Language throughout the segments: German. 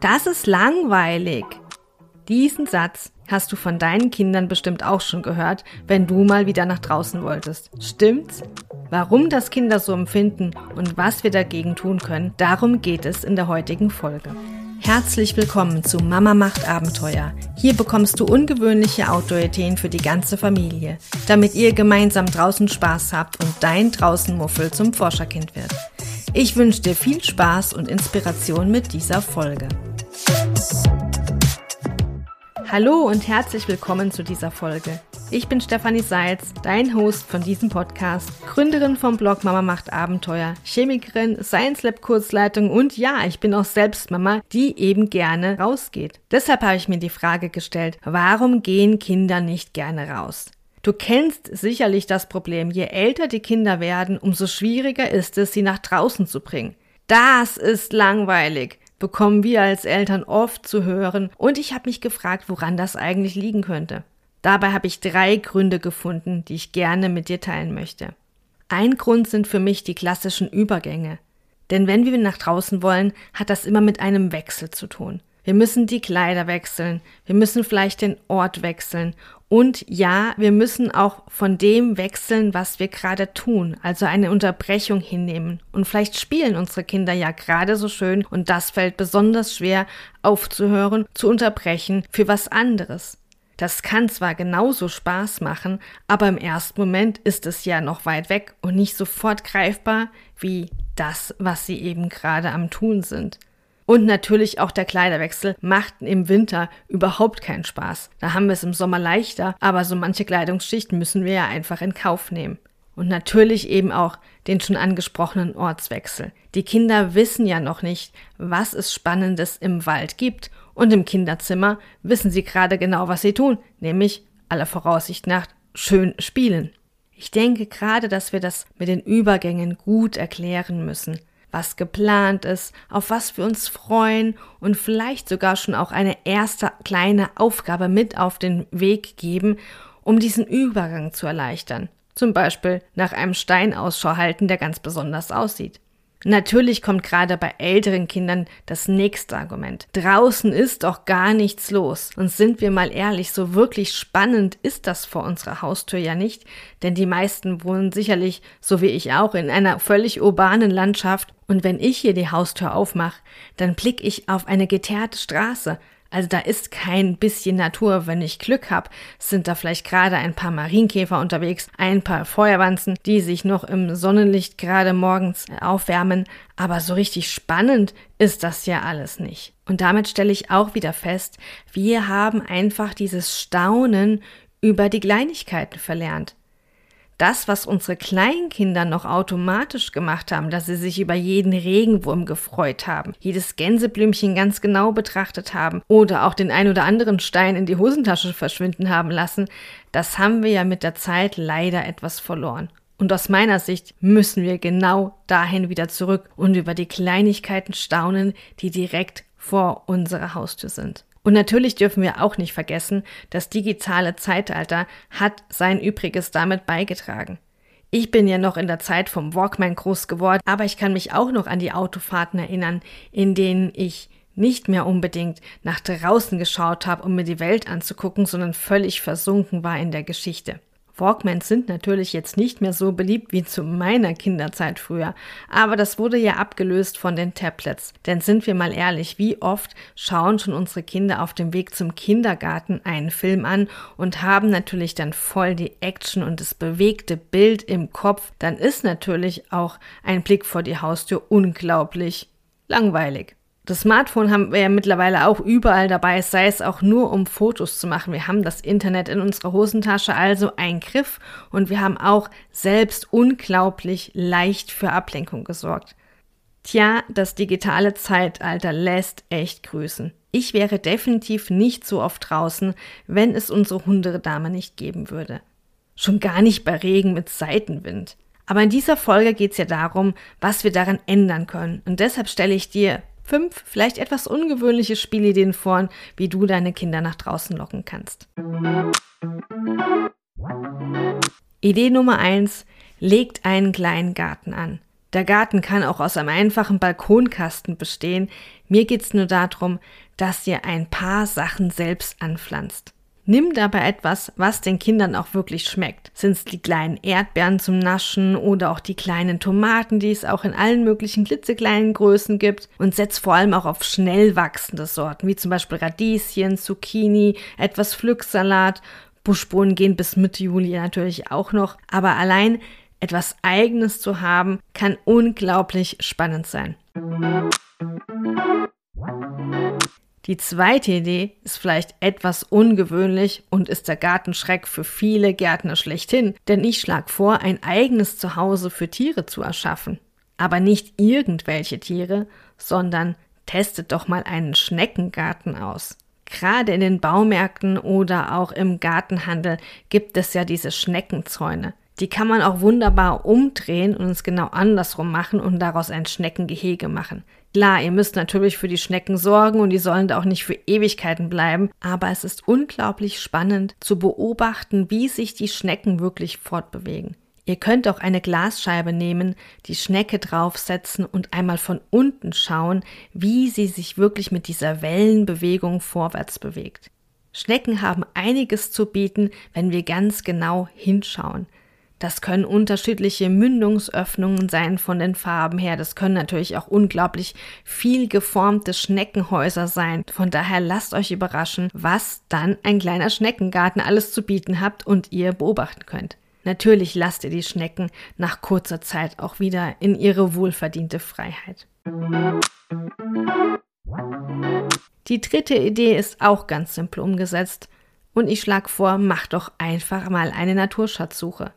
Das ist langweilig. Diesen Satz hast du von deinen Kindern bestimmt auch schon gehört, wenn du mal wieder nach draußen wolltest. Stimmt's? Warum das Kinder so empfinden und was wir dagegen tun können, darum geht es in der heutigen Folge. Herzlich willkommen zu Mama macht Abenteuer. Hier bekommst du ungewöhnliche Outdoor-Ideen für die ganze Familie, damit ihr gemeinsam draußen Spaß habt und dein Draußenmuffel zum Forscherkind wird. Ich wünsche dir viel Spaß und Inspiration mit dieser Folge. Hallo und herzlich willkommen zu dieser Folge. Ich bin Stefanie Seitz, dein Host von diesem Podcast, Gründerin vom Blog Mama macht Abenteuer, Chemikerin, Science Lab Kurzleitung und ja, ich bin auch selbst Mama, die eben gerne rausgeht. Deshalb habe ich mir die Frage gestellt, warum gehen Kinder nicht gerne raus? Du kennst sicherlich das Problem, je älter die Kinder werden, umso schwieriger ist es, sie nach draußen zu bringen. Das ist langweilig, bekommen wir als Eltern oft zu hören, und ich habe mich gefragt, woran das eigentlich liegen könnte. Dabei habe ich drei Gründe gefunden, die ich gerne mit dir teilen möchte. Ein Grund sind für mich die klassischen Übergänge. Denn wenn wir nach draußen wollen, hat das immer mit einem Wechsel zu tun. Wir müssen die Kleider wechseln, wir müssen vielleicht den Ort wechseln und ja, wir müssen auch von dem wechseln, was wir gerade tun, also eine Unterbrechung hinnehmen. Und vielleicht spielen unsere Kinder ja gerade so schön und das fällt besonders schwer aufzuhören, zu unterbrechen für was anderes. Das kann zwar genauso Spaß machen, aber im ersten Moment ist es ja noch weit weg und nicht sofort greifbar wie das, was sie eben gerade am Tun sind. Und natürlich auch der Kleiderwechsel macht im Winter überhaupt keinen Spaß. Da haben wir es im Sommer leichter, aber so manche Kleidungsschichten müssen wir ja einfach in Kauf nehmen. Und natürlich eben auch den schon angesprochenen Ortswechsel. Die Kinder wissen ja noch nicht, was es Spannendes im Wald gibt. Und im Kinderzimmer wissen sie gerade genau, was sie tun, nämlich aller Voraussicht nach schön spielen. Ich denke gerade, dass wir das mit den Übergängen gut erklären müssen was geplant ist, auf was wir uns freuen und vielleicht sogar schon auch eine erste kleine Aufgabe mit auf den Weg geben, um diesen Übergang zu erleichtern. Zum Beispiel nach einem Stein Ausschau halten, der ganz besonders aussieht. Natürlich kommt gerade bei älteren Kindern das nächste Argument. Draußen ist doch gar nichts los. Und sind wir mal ehrlich, so wirklich spannend ist das vor unserer Haustür ja nicht, denn die meisten wohnen sicherlich, so wie ich auch, in einer völlig urbanen Landschaft. Und wenn ich hier die Haustür aufmache, dann blicke ich auf eine geteerte Straße, also da ist kein bisschen Natur. Wenn ich Glück habe, sind da vielleicht gerade ein paar Marienkäfer unterwegs, ein paar Feuerwanzen, die sich noch im Sonnenlicht gerade morgens aufwärmen. Aber so richtig spannend ist das ja alles nicht. Und damit stelle ich auch wieder fest, wir haben einfach dieses Staunen über die Kleinigkeiten verlernt das, was unsere Kleinkinder noch automatisch gemacht haben, dass sie sich über jeden Regenwurm gefreut haben, jedes Gänseblümchen ganz genau betrachtet haben oder auch den ein oder anderen Stein in die Hosentasche verschwinden haben lassen, das haben wir ja mit der Zeit leider etwas verloren. Und aus meiner Sicht müssen wir genau dahin wieder zurück und über die Kleinigkeiten staunen, die direkt vor unserer Haustür sind. Und natürlich dürfen wir auch nicht vergessen, das digitale Zeitalter hat sein Übriges damit beigetragen. Ich bin ja noch in der Zeit vom Walkman groß geworden, aber ich kann mich auch noch an die Autofahrten erinnern, in denen ich nicht mehr unbedingt nach draußen geschaut habe, um mir die Welt anzugucken, sondern völlig versunken war in der Geschichte. Walkmans sind natürlich jetzt nicht mehr so beliebt wie zu meiner Kinderzeit früher, aber das wurde ja abgelöst von den Tablets. Denn sind wir mal ehrlich, wie oft schauen schon unsere Kinder auf dem Weg zum Kindergarten einen Film an und haben natürlich dann voll die Action und das bewegte Bild im Kopf, dann ist natürlich auch ein Blick vor die Haustür unglaublich langweilig. Das Smartphone haben wir ja mittlerweile auch überall dabei, sei es auch nur um Fotos zu machen. Wir haben das Internet in unserer Hosentasche, also ein Griff und wir haben auch selbst unglaublich leicht für Ablenkung gesorgt. Tja, das digitale Zeitalter lässt echt grüßen. Ich wäre definitiv nicht so oft draußen, wenn es unsere Hundedame nicht geben würde. Schon gar nicht bei Regen mit Seitenwind. Aber in dieser Folge geht es ja darum, was wir daran ändern können. Und deshalb stelle ich dir fünf vielleicht etwas ungewöhnliche Spielideen vor, wie du deine Kinder nach draußen locken kannst. Idee Nummer eins: Legt einen kleinen Garten an. Der Garten kann auch aus einem einfachen Balkonkasten bestehen. Mir geht's nur darum, dass ihr ein paar Sachen selbst anpflanzt. Nimm dabei etwas, was den Kindern auch wirklich schmeckt. Sind es die kleinen Erdbeeren zum Naschen oder auch die kleinen Tomaten, die es auch in allen möglichen klitzekleinen Größen gibt. Und setz vor allem auch auf schnell wachsende Sorten, wie zum Beispiel Radieschen, Zucchini, etwas Pflücksalat. Buschbohnen gehen bis Mitte Juli natürlich auch noch. Aber allein etwas Eigenes zu haben, kann unglaublich spannend sein. Die zweite Idee ist vielleicht etwas ungewöhnlich und ist der Gartenschreck für viele Gärtner schlechthin, denn ich schlage vor, ein eigenes Zuhause für Tiere zu erschaffen. Aber nicht irgendwelche Tiere, sondern testet doch mal einen Schneckengarten aus. Gerade in den Baumärkten oder auch im Gartenhandel gibt es ja diese Schneckenzäune. Die kann man auch wunderbar umdrehen und es genau andersrum machen und daraus ein Schneckengehege machen. Klar, ihr müsst natürlich für die Schnecken sorgen und die sollen da auch nicht für Ewigkeiten bleiben, aber es ist unglaublich spannend zu beobachten, wie sich die Schnecken wirklich fortbewegen. Ihr könnt auch eine Glasscheibe nehmen, die Schnecke draufsetzen und einmal von unten schauen, wie sie sich wirklich mit dieser Wellenbewegung vorwärts bewegt. Schnecken haben einiges zu bieten, wenn wir ganz genau hinschauen. Das können unterschiedliche Mündungsöffnungen sein von den Farben her. Das können natürlich auch unglaublich viel geformte Schneckenhäuser sein. Von daher lasst euch überraschen, was dann ein kleiner Schneckengarten alles zu bieten habt und ihr beobachten könnt. Natürlich lasst ihr die Schnecken nach kurzer Zeit auch wieder in ihre wohlverdiente Freiheit. Die dritte Idee ist auch ganz simpel umgesetzt und ich schlage vor, macht doch einfach mal eine Naturschatzsuche.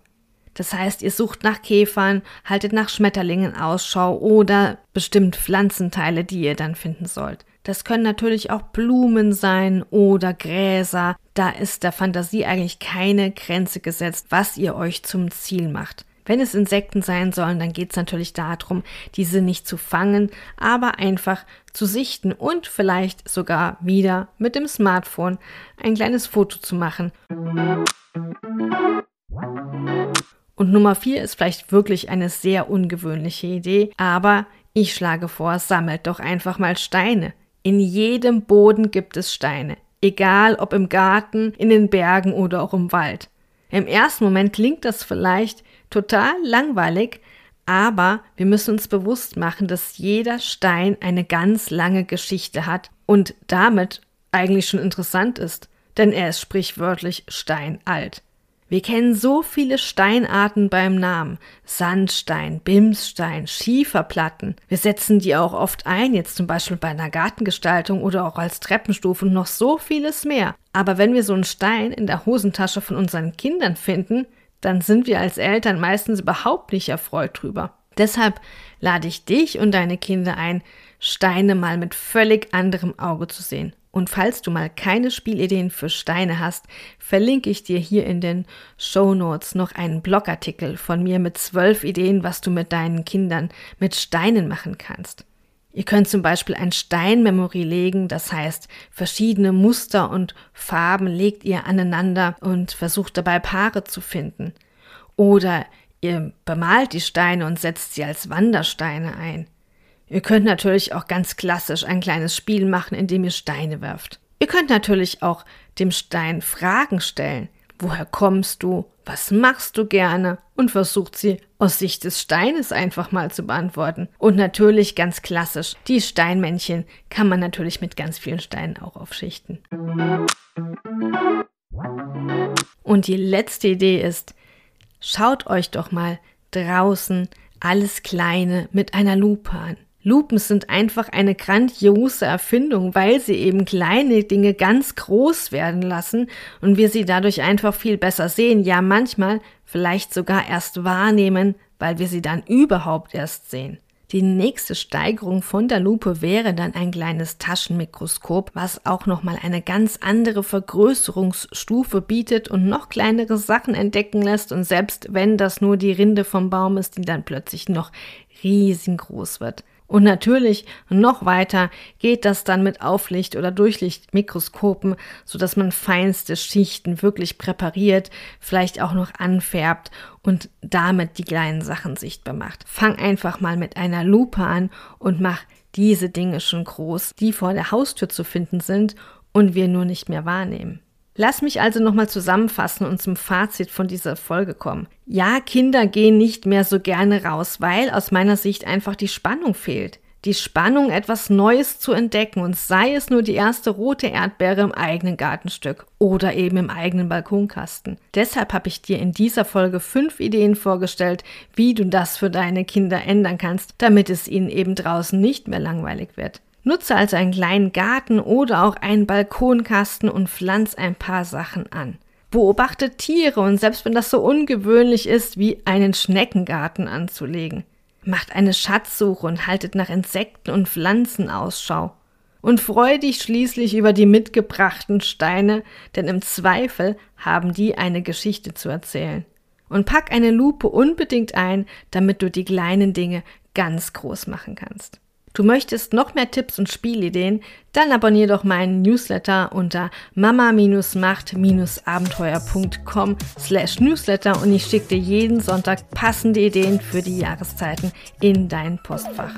Das heißt, ihr sucht nach Käfern, haltet nach Schmetterlingen Ausschau oder bestimmt Pflanzenteile, die ihr dann finden sollt. Das können natürlich auch Blumen sein oder Gräser. Da ist der Fantasie eigentlich keine Grenze gesetzt, was ihr euch zum Ziel macht. Wenn es Insekten sein sollen, dann geht es natürlich darum, diese nicht zu fangen, aber einfach zu sichten und vielleicht sogar wieder mit dem Smartphone ein kleines Foto zu machen. Und Nummer vier ist vielleicht wirklich eine sehr ungewöhnliche Idee, aber ich schlage vor, sammelt doch einfach mal Steine. In jedem Boden gibt es Steine, egal ob im Garten, in den Bergen oder auch im Wald. Im ersten Moment klingt das vielleicht total langweilig, aber wir müssen uns bewusst machen, dass jeder Stein eine ganz lange Geschichte hat und damit eigentlich schon interessant ist, denn er ist sprichwörtlich steinalt. Wir kennen so viele Steinarten beim Namen. Sandstein, Bimsstein, Schieferplatten. Wir setzen die auch oft ein, jetzt zum Beispiel bei einer Gartengestaltung oder auch als Treppenstufe und noch so vieles mehr. Aber wenn wir so einen Stein in der Hosentasche von unseren Kindern finden, dann sind wir als Eltern meistens überhaupt nicht erfreut drüber. Deshalb lade ich dich und deine Kinder ein, Steine mal mit völlig anderem Auge zu sehen. Und falls du mal keine Spielideen für Steine hast, verlinke ich dir hier in den Show Notes noch einen Blogartikel von mir mit zwölf Ideen, was du mit deinen Kindern mit Steinen machen kannst. Ihr könnt zum Beispiel ein Steinmemory legen, das heißt, verschiedene Muster und Farben legt ihr aneinander und versucht dabei Paare zu finden. Oder ihr bemalt die Steine und setzt sie als Wandersteine ein. Ihr könnt natürlich auch ganz klassisch ein kleines Spiel machen, indem ihr Steine werft. Ihr könnt natürlich auch dem Stein Fragen stellen. Woher kommst du? Was machst du gerne? Und versucht sie aus Sicht des Steines einfach mal zu beantworten. Und natürlich ganz klassisch, die Steinmännchen kann man natürlich mit ganz vielen Steinen auch aufschichten. Und die letzte Idee ist, schaut euch doch mal draußen alles Kleine mit einer Lupe an. Lupen sind einfach eine grandiose Erfindung, weil sie eben kleine Dinge ganz groß werden lassen und wir sie dadurch einfach viel besser sehen, ja manchmal vielleicht sogar erst wahrnehmen, weil wir sie dann überhaupt erst sehen. Die nächste Steigerung von der Lupe wäre dann ein kleines Taschenmikroskop, was auch nochmal eine ganz andere Vergrößerungsstufe bietet und noch kleinere Sachen entdecken lässt und selbst wenn das nur die Rinde vom Baum ist, die dann plötzlich noch riesengroß wird. Und natürlich noch weiter geht das dann mit Auflicht- oder Durchlichtmikroskopen, sodass man feinste Schichten wirklich präpariert, vielleicht auch noch anfärbt und damit die kleinen Sachen sichtbar macht. Fang einfach mal mit einer Lupe an und mach diese Dinge schon groß, die vor der Haustür zu finden sind und wir nur nicht mehr wahrnehmen. Lass mich also nochmal zusammenfassen und zum Fazit von dieser Folge kommen. Ja, Kinder gehen nicht mehr so gerne raus, weil aus meiner Sicht einfach die Spannung fehlt. Die Spannung, etwas Neues zu entdecken und sei es nur die erste rote Erdbeere im eigenen Gartenstück oder eben im eigenen Balkonkasten. Deshalb habe ich dir in dieser Folge fünf Ideen vorgestellt, wie du das für deine Kinder ändern kannst, damit es ihnen eben draußen nicht mehr langweilig wird. Nutze also einen kleinen Garten oder auch einen Balkonkasten und pflanz ein paar Sachen an. Beobachte Tiere und selbst wenn das so ungewöhnlich ist, wie einen Schneckengarten anzulegen. Macht eine Schatzsuche und haltet nach Insekten und Pflanzen Ausschau. Und freu dich schließlich über die mitgebrachten Steine, denn im Zweifel haben die eine Geschichte zu erzählen. Und pack eine Lupe unbedingt ein, damit du die kleinen Dinge ganz groß machen kannst. Du möchtest noch mehr Tipps und Spielideen? Dann abonnier doch meinen Newsletter unter mama-macht-abenteuer.com slash newsletter und ich schicke dir jeden Sonntag passende Ideen für die Jahreszeiten in dein Postfach.